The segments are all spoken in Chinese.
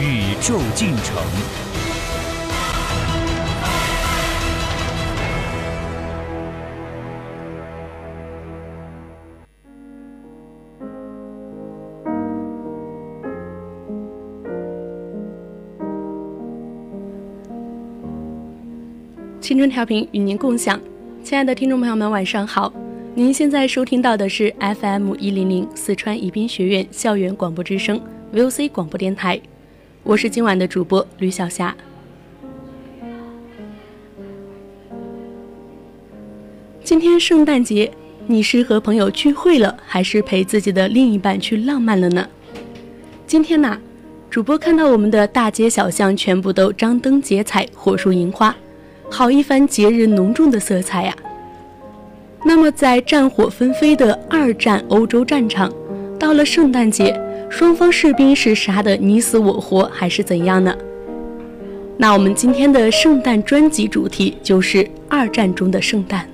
宇宙进程。青春调频与您共享，亲爱的听众朋友们，晚上好！您现在收听到的是 FM 一零零四川宜宾学院校园广播之声 VOC 广播电台。我是今晚的主播吕小霞。今天圣诞节，你是和朋友聚会了，还是陪自己的另一半去浪漫了呢？今天呢，主播看到我们的大街小巷全部都张灯结彩、火树银花，好一番节日浓重的色彩呀。那么，在战火纷飞的二战欧洲战场，到了圣诞节。双方士兵是杀的你死我活，还是怎样呢？那我们今天的圣诞专辑主题就是二战中的圣诞。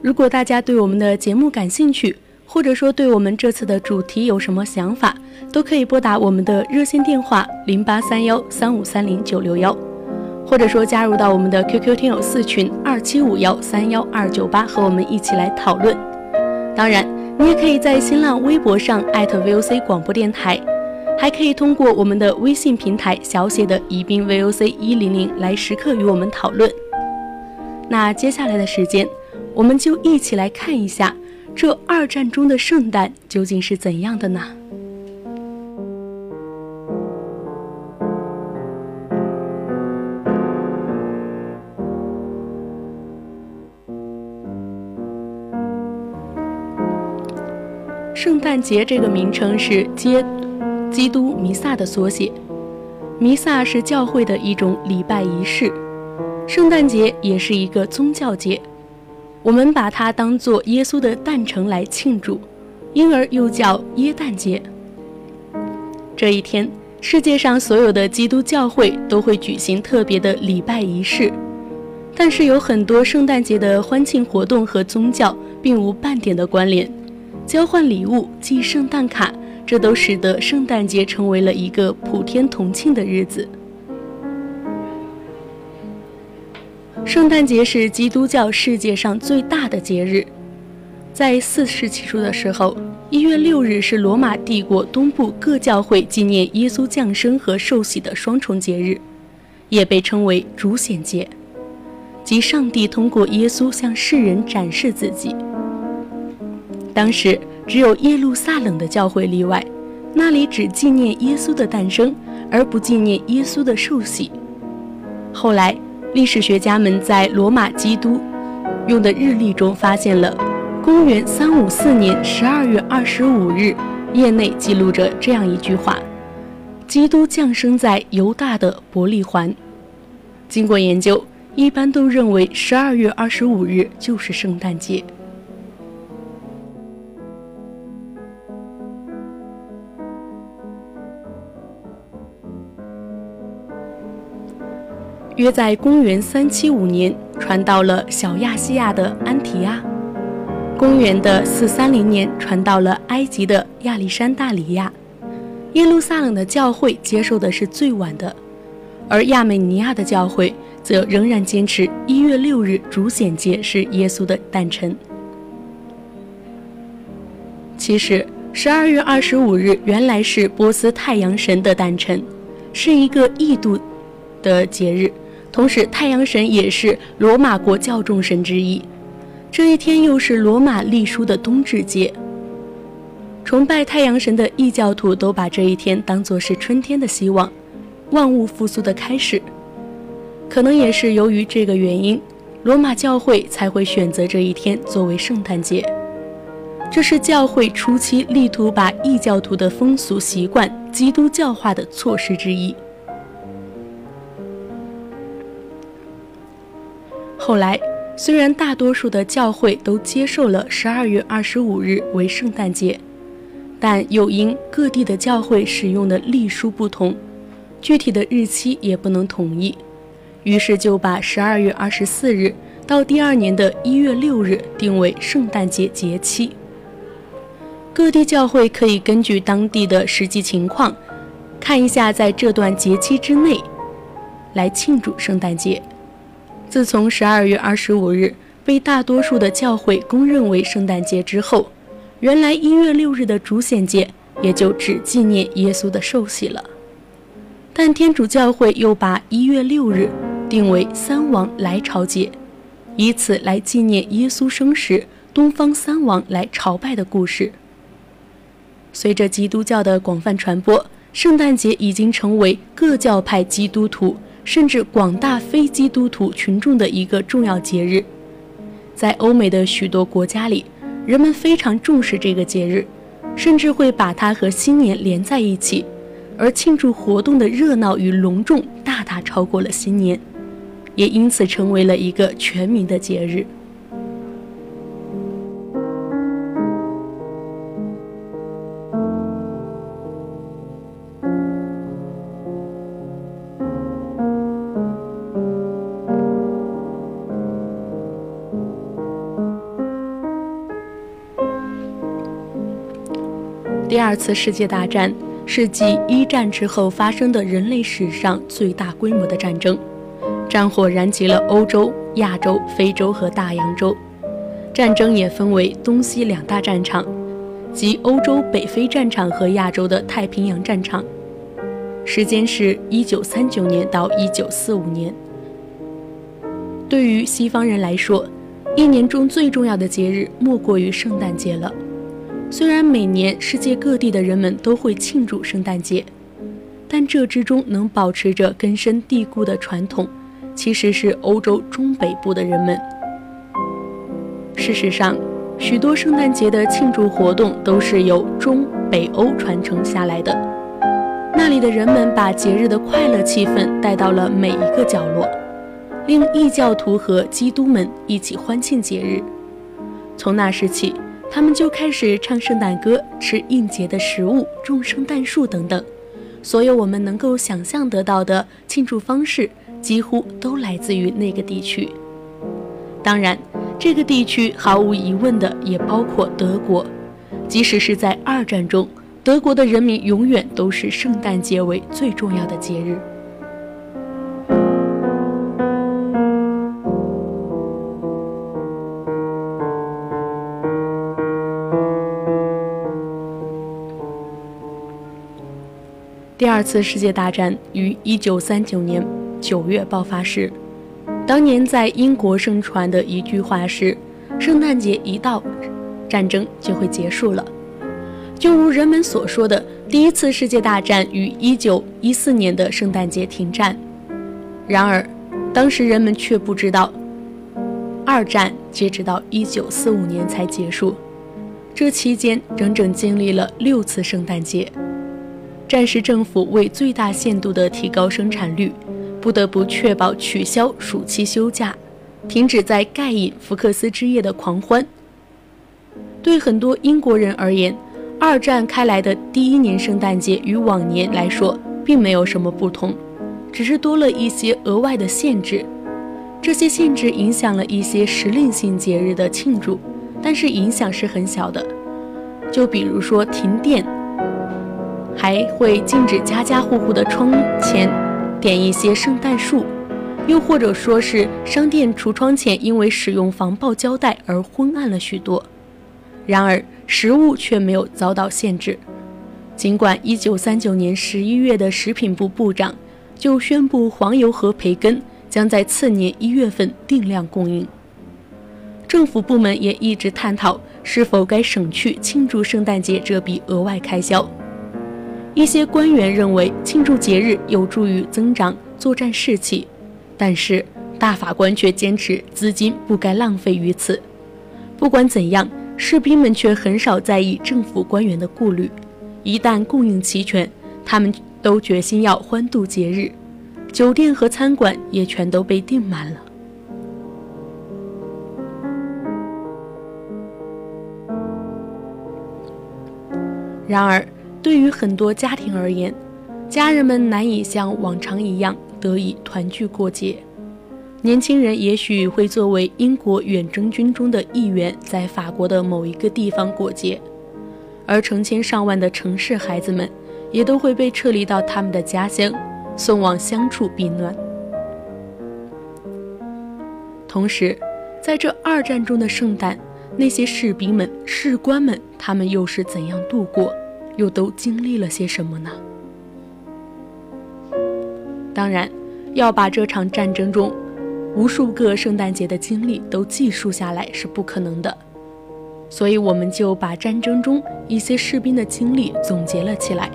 如果大家对我们的节目感兴趣，或者说对我们这次的主题有什么想法，都可以拨打我们的热线电话零八三幺三五三零九六幺。或者说加入到我们的 QQ 听友四群二七五幺三幺二九八，和我们一起来讨论。当然，你也可以在新浪微博上艾特 VOC 广播电台，还可以通过我们的微信平台小写的宜宾 VOC 一零零来时刻与我们讨论。那接下来的时间，我们就一起来看一下这二战中的圣诞究竟是怎样的呢？圣诞节这个名称是基基督弥撒的缩写，弥撒是教会的一种礼拜仪式，圣诞节也是一个宗教节，我们把它当做耶稣的诞辰来庆祝，因而又叫耶诞节。这一天，世界上所有的基督教会都会举行特别的礼拜仪式，但是有很多圣诞节的欢庆活动和宗教并无半点的关联。交换礼物、寄圣诞卡，这都使得圣诞节成为了一个普天同庆的日子。圣诞节是基督教世界上最大的节日，在四世纪初的时候，一月六日是罗马帝国东部各教会纪念耶稣降生和受洗的双重节日，也被称为主显节，即上帝通过耶稣向世人展示自己。当时只有耶路撒冷的教会例外，那里只纪念耶稣的诞生，而不纪念耶稣的受洗。后来，历史学家们在罗马基督用的日历中发现了公元三五四年十二月二十五日，页内记录着这样一句话：“基督降生在犹大的伯利环。”经过研究，一般都认为十二月二十五日就是圣诞节。约在公元三七五年传到了小亚细亚的安提阿，公元的四三零年传到了埃及的亚历山大里亚，耶路撒冷的教会接受的是最晚的，而亚美尼亚的教会则仍然坚持一月六日主显节是耶稣的诞辰。其实十二月二十五日原来是波斯太阳神的诞辰，是一个异度的节日。同时，太阳神也是罗马国教众神之一。这一天又是罗马历书的冬至节。崇拜太阳神的异教徒都把这一天当作是春天的希望，万物复苏的开始。可能也是由于这个原因，罗马教会才会选择这一天作为圣诞节。这是教会初期力图把异教徒的风俗习惯基督教化的措施之一。后来，虽然大多数的教会都接受了十二月二十五日为圣诞节，但又因各地的教会使用的历书不同，具体的日期也不能统一，于是就把十二月二十四日到第二年的一月六日定为圣诞节节期。各地教会可以根据当地的实际情况，看一下在这段节期之内来庆祝圣诞节。自从十二月二十五日被大多数的教会公认为圣诞节之后，原来一月六日的主显节也就只纪念耶稣的受洗了。但天主教会又把一月六日定为三王来朝节，以此来纪念耶稣生时东方三王来朝拜的故事。随着基督教的广泛传播，圣诞节已经成为各教派基督徒。甚至广大非基督徒群众的一个重要节日，在欧美的许多国家里，人们非常重视这个节日，甚至会把它和新年连在一起，而庆祝活动的热闹与隆重大大超过了新年，也因此成为了一个全民的节日。第二次世界大战是继一战之后发生的人类史上最大规模的战争，战火燃起了欧洲、亚洲、非洲和大洋洲。战争也分为东西两大战场，即欧洲北非战场和亚洲的太平洋战场。时间是一九三九年到一九四五年。对于西方人来说，一年中最重要的节日莫过于圣诞节了。虽然每年世界各地的人们都会庆祝圣诞节，但这之中能保持着根深蒂固的传统，其实是欧洲中北部的人们。事实上，许多圣诞节的庆祝活动都是由中北欧传承下来的，那里的人们把节日的快乐气氛带到了每一个角落，令异教徒和基督们一起欢庆节日。从那时起。他们就开始唱圣诞歌、吃应节的食物、种圣诞树等等，所有我们能够想象得到的庆祝方式，几乎都来自于那个地区。当然，这个地区毫无疑问的也包括德国，即使是在二战中，德国的人民永远都是圣诞节为最重要的节日。第二次世界大战于一九三九年九月爆发时，当年在英国盛传的一句话是：“圣诞节一到，战争就会结束了。”就如人们所说的，第一次世界大战于一九一四年的圣诞节停战。然而，当时人们却不知道，二战截止到一九四五年才结束，这期间整整经历了六次圣诞节。战时政府为最大限度地提高生产率，不得不确保取消暑期休假，停止在盖饮福克斯之夜的狂欢。对很多英国人而言，二战开来的第一年圣诞节与往年来说并没有什么不同，只是多了一些额外的限制。这些限制影响了一些时令性节日的庆祝，但是影响是很小的。就比如说停电。还会禁止家家户户的窗前点一些圣诞树，又或者说是商店橱窗前因为使用防爆胶带而昏暗了许多。然而，食物却没有遭到限制。尽管1939年11月的食品部部长就宣布黄油和培根将在次年一月份定量供应，政府部门也一直探讨是否该省去庆祝圣诞节这笔额外开销。一些官员认为庆祝节日有助于增长作战士气，但是大法官却坚持资金不该浪费于此。不管怎样，士兵们却很少在意政府官员的顾虑。一旦供应齐全，他们都决心要欢度节日，酒店和餐馆也全都被订满了。然而，对于很多家庭而言，家人们难以像往常一样得以团聚过节。年轻人也许会作为英国远征军中的一员，在法国的某一个地方过节，而成千上万的城市孩子们也都会被撤离到他们的家乡，送往乡处避难。同时，在这二战中的圣诞。那些士兵们、士官们，他们又是怎样度过，又都经历了些什么呢？当然，要把这场战争中无数个圣诞节的经历都记述下来是不可能的，所以我们就把战争中一些士兵的经历总结了起来。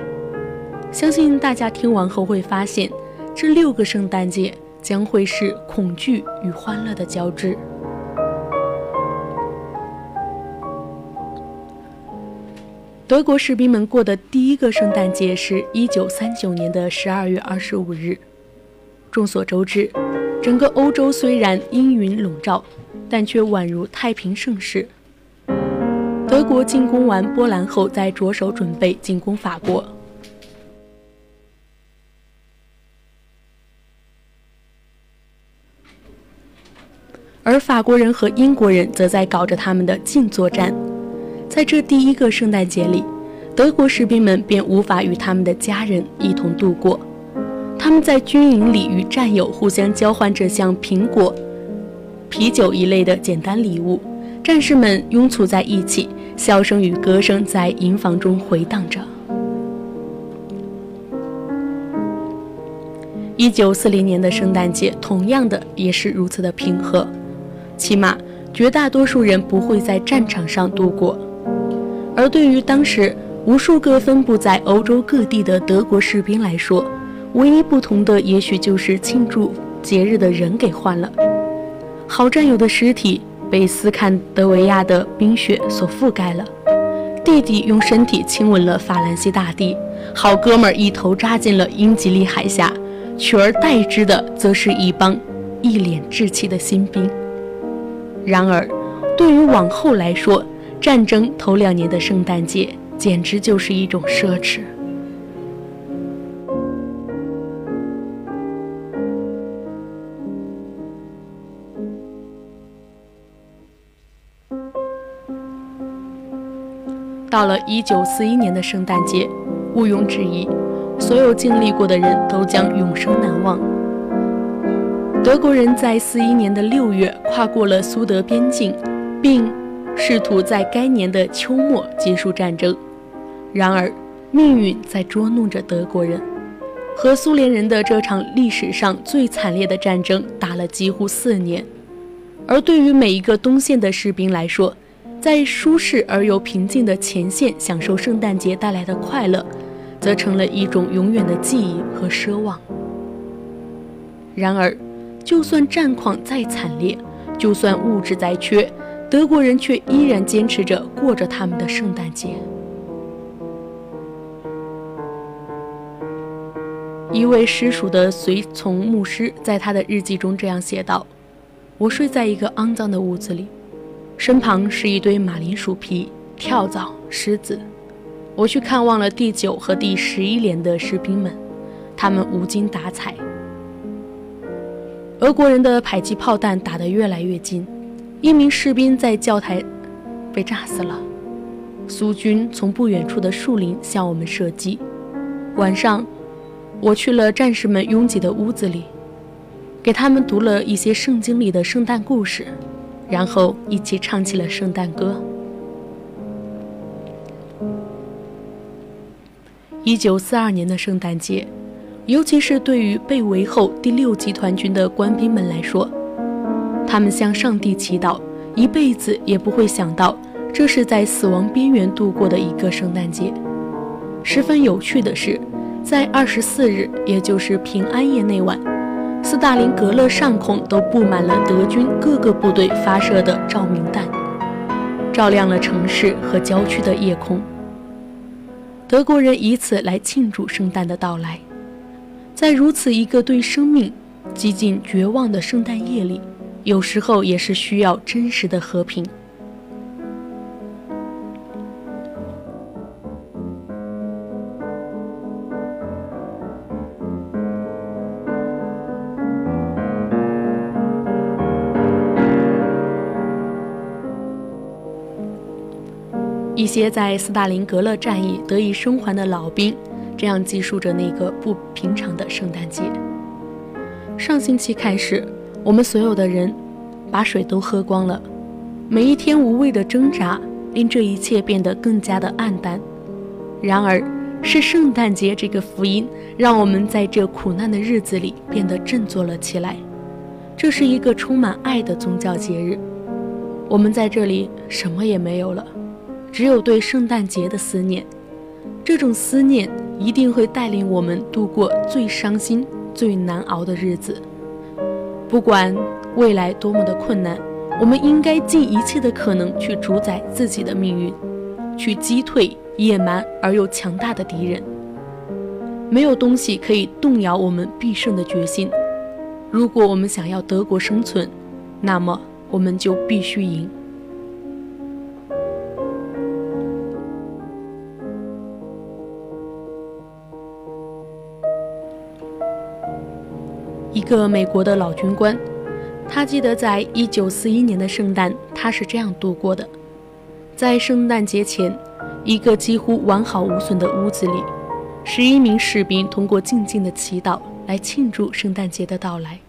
相信大家听完后会发现，这六个圣诞节将会是恐惧与欢乐的交织。德国士兵们过的第一个圣诞节是一九三九年的十二月二十五日。众所周知，整个欧洲虽然阴云笼罩，但却宛如太平盛世。德国进攻完波兰后，再着手准备进攻法国，而法国人和英国人则在搞着他们的近作战。在这第一个圣诞节里，德国士兵们便无法与他们的家人一同度过。他们在军营里与战友互相交换着像苹果、啤酒一类的简单礼物。战士们拥簇在一起，笑声与歌声在营房中回荡着。一九四零年的圣诞节同样的也是如此的平和，起码绝大多数人不会在战场上度过。而对于当时无数个分布在欧洲各地的德国士兵来说，唯一不同的也许就是庆祝节日的人给换了。好战友的尸体被斯堪德维亚的冰雪所覆盖了，弟弟用身体亲吻了法兰西大地，好哥们儿一头扎进了英吉利海峡，取而代之的则是一帮一脸稚气的新兵。然而，对于往后来说，战争头两年的圣诞节简直就是一种奢侈。到了一九四一年的圣诞节，毋庸置疑，所有经历过的人都将永生难忘。德国人在四一年的六月跨过了苏德边境，并。试图在该年的秋末结束战争，然而命运在捉弄着德国人。和苏联人的这场历史上最惨烈的战争打了几乎四年，而对于每一个东线的士兵来说，在舒适而又平静的前线享受圣诞节带来的快乐，则成了一种永远的记忆和奢望。然而，就算战况再惨烈，就算物质再缺，德国人却依然坚持着过着他们的圣诞节。一位失属的随从牧师在他的日记中这样写道：“我睡在一个肮脏的屋子里，身旁是一堆马铃薯皮、跳蚤、虱子。我去看望了第九和第十一连的士兵们，他们无精打采。俄国人的迫击炮弹打得越来越近。”一名士兵在教台被炸死了。苏军从不远处的树林向我们射击。晚上，我去了战士们拥挤的屋子里，给他们读了一些圣经里的圣诞故事，然后一起唱起了圣诞歌。一九四二年的圣诞节，尤其是对于被围后第六集团军的官兵们来说。他们向上帝祈祷，一辈子也不会想到，这是在死亡边缘度过的一个圣诞节。十分有趣的是，在二十四日，也就是平安夜那晚，斯大林格勒上空都布满了德军各个部队发射的照明弹。照亮了城市和郊区的夜空。德国人以此来庆祝圣诞的到来。在如此一个对生命几近绝望的圣诞夜里，有时候也是需要真实的和平。一些在斯大林格勒战役得以生还的老兵，这样记述着那个不平常的圣诞节。上星期开始，我们所有的人把水都喝光了。每一天无谓的挣扎，令这一切变得更加的暗淡。然而，是圣诞节这个福音，让我们在这苦难的日子里变得振作了起来。这是一个充满爱的宗教节日。我们在这里什么也没有了。只有对圣诞节的思念，这种思念一定会带领我们度过最伤心、最难熬的日子。不管未来多么的困难，我们应该尽一切的可能去主宰自己的命运，去击退野蛮而又强大的敌人。没有东西可以动摇我们必胜的决心。如果我们想要德国生存，那么我们就必须赢。一个美国的老军官，他记得在一九四一年的圣诞，他是这样度过的：在圣诞节前，一个几乎完好无损的屋子里，十一名士兵通过静静的祈祷来庆祝圣诞节的到来。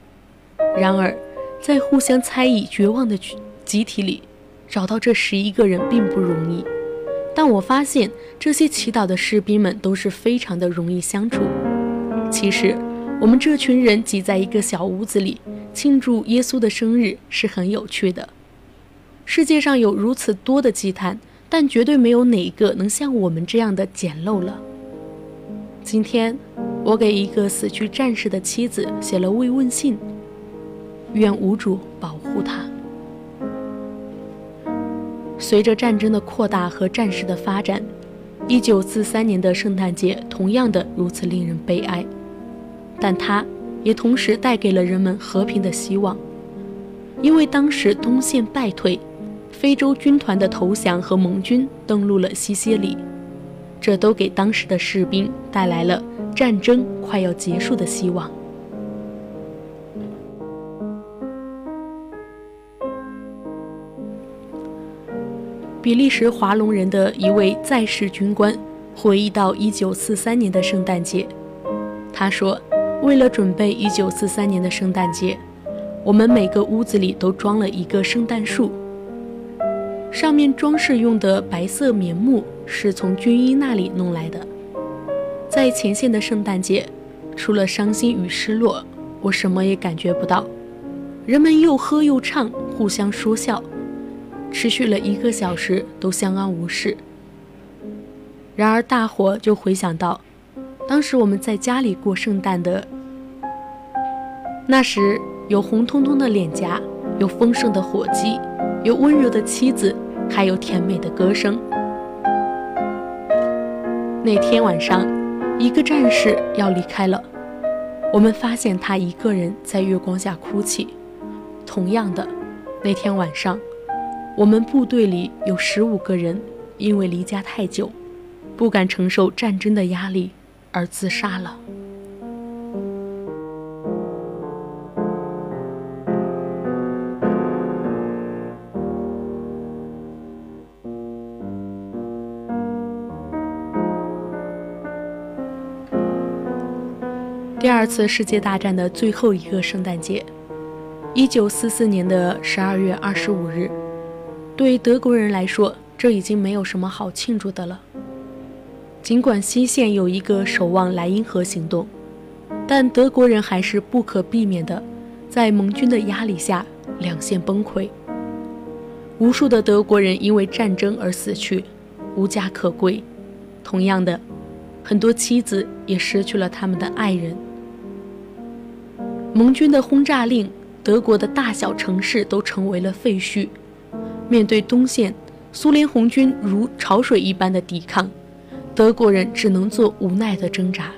然而，在互相猜疑、绝望的集体里，找到这十一个人并不容易。但我发现，这些祈祷的士兵们都是非常的容易相处。其实。我们这群人挤在一个小屋子里庆祝耶稣的生日是很有趣的。世界上有如此多的祭坛，但绝对没有哪一个能像我们这样的简陋了。今天，我给一个死去战士的妻子写了慰问信，愿无主保护他。随着战争的扩大和战事的发展，一九四三年的圣诞节同样的如此令人悲哀。但它也同时带给了人们和平的希望，因为当时东线败退，非洲军团的投降和盟军登陆了西西里，这都给当时的士兵带来了战争快要结束的希望。比利时华龙人的一位在世军官回忆到1943年的圣诞节，他说。为了准备1943年的圣诞节，我们每个屋子里都装了一个圣诞树。上面装饰用的白色棉木是从军医那里弄来的。在前线的圣诞节，除了伤心与失落，我什么也感觉不到。人们又喝又唱，互相说笑，持续了一个小时，都相安无事。然而，大伙就回想到。当时我们在家里过圣诞的，那时有红彤彤的脸颊，有丰盛的火鸡，有温柔的妻子，还有甜美的歌声。那天晚上，一个战士要离开了，我们发现他一个人在月光下哭泣。同样的，那天晚上，我们部队里有十五个人因为离家太久，不敢承受战争的压力。而自杀了。第二次世界大战的最后一个圣诞节，一九四四年的十二月二十五日，对德国人来说，这已经没有什么好庆祝的了。尽管西线有一个守望莱茵河行动，但德国人还是不可避免的在盟军的压力下两线崩溃。无数的德国人因为战争而死去，无家可归。同样的，很多妻子也失去了他们的爱人。盟军的轰炸令，德国的大小城市都成为了废墟。面对东线苏联红军如潮水一般的抵抗，德国人只能做无奈的挣扎。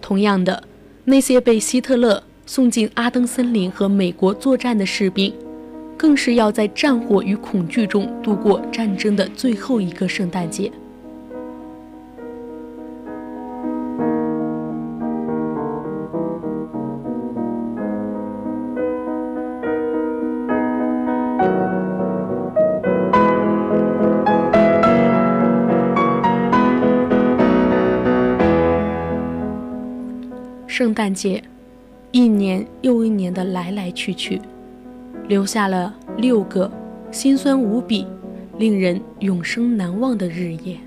同样的，那些被希特勒送进阿登森林和美国作战的士兵，更是要在战火与恐惧中度过战争的最后一个圣诞节。圣诞节，一年又一年的来来去去，留下了六个心酸无比、令人永生难忘的日夜。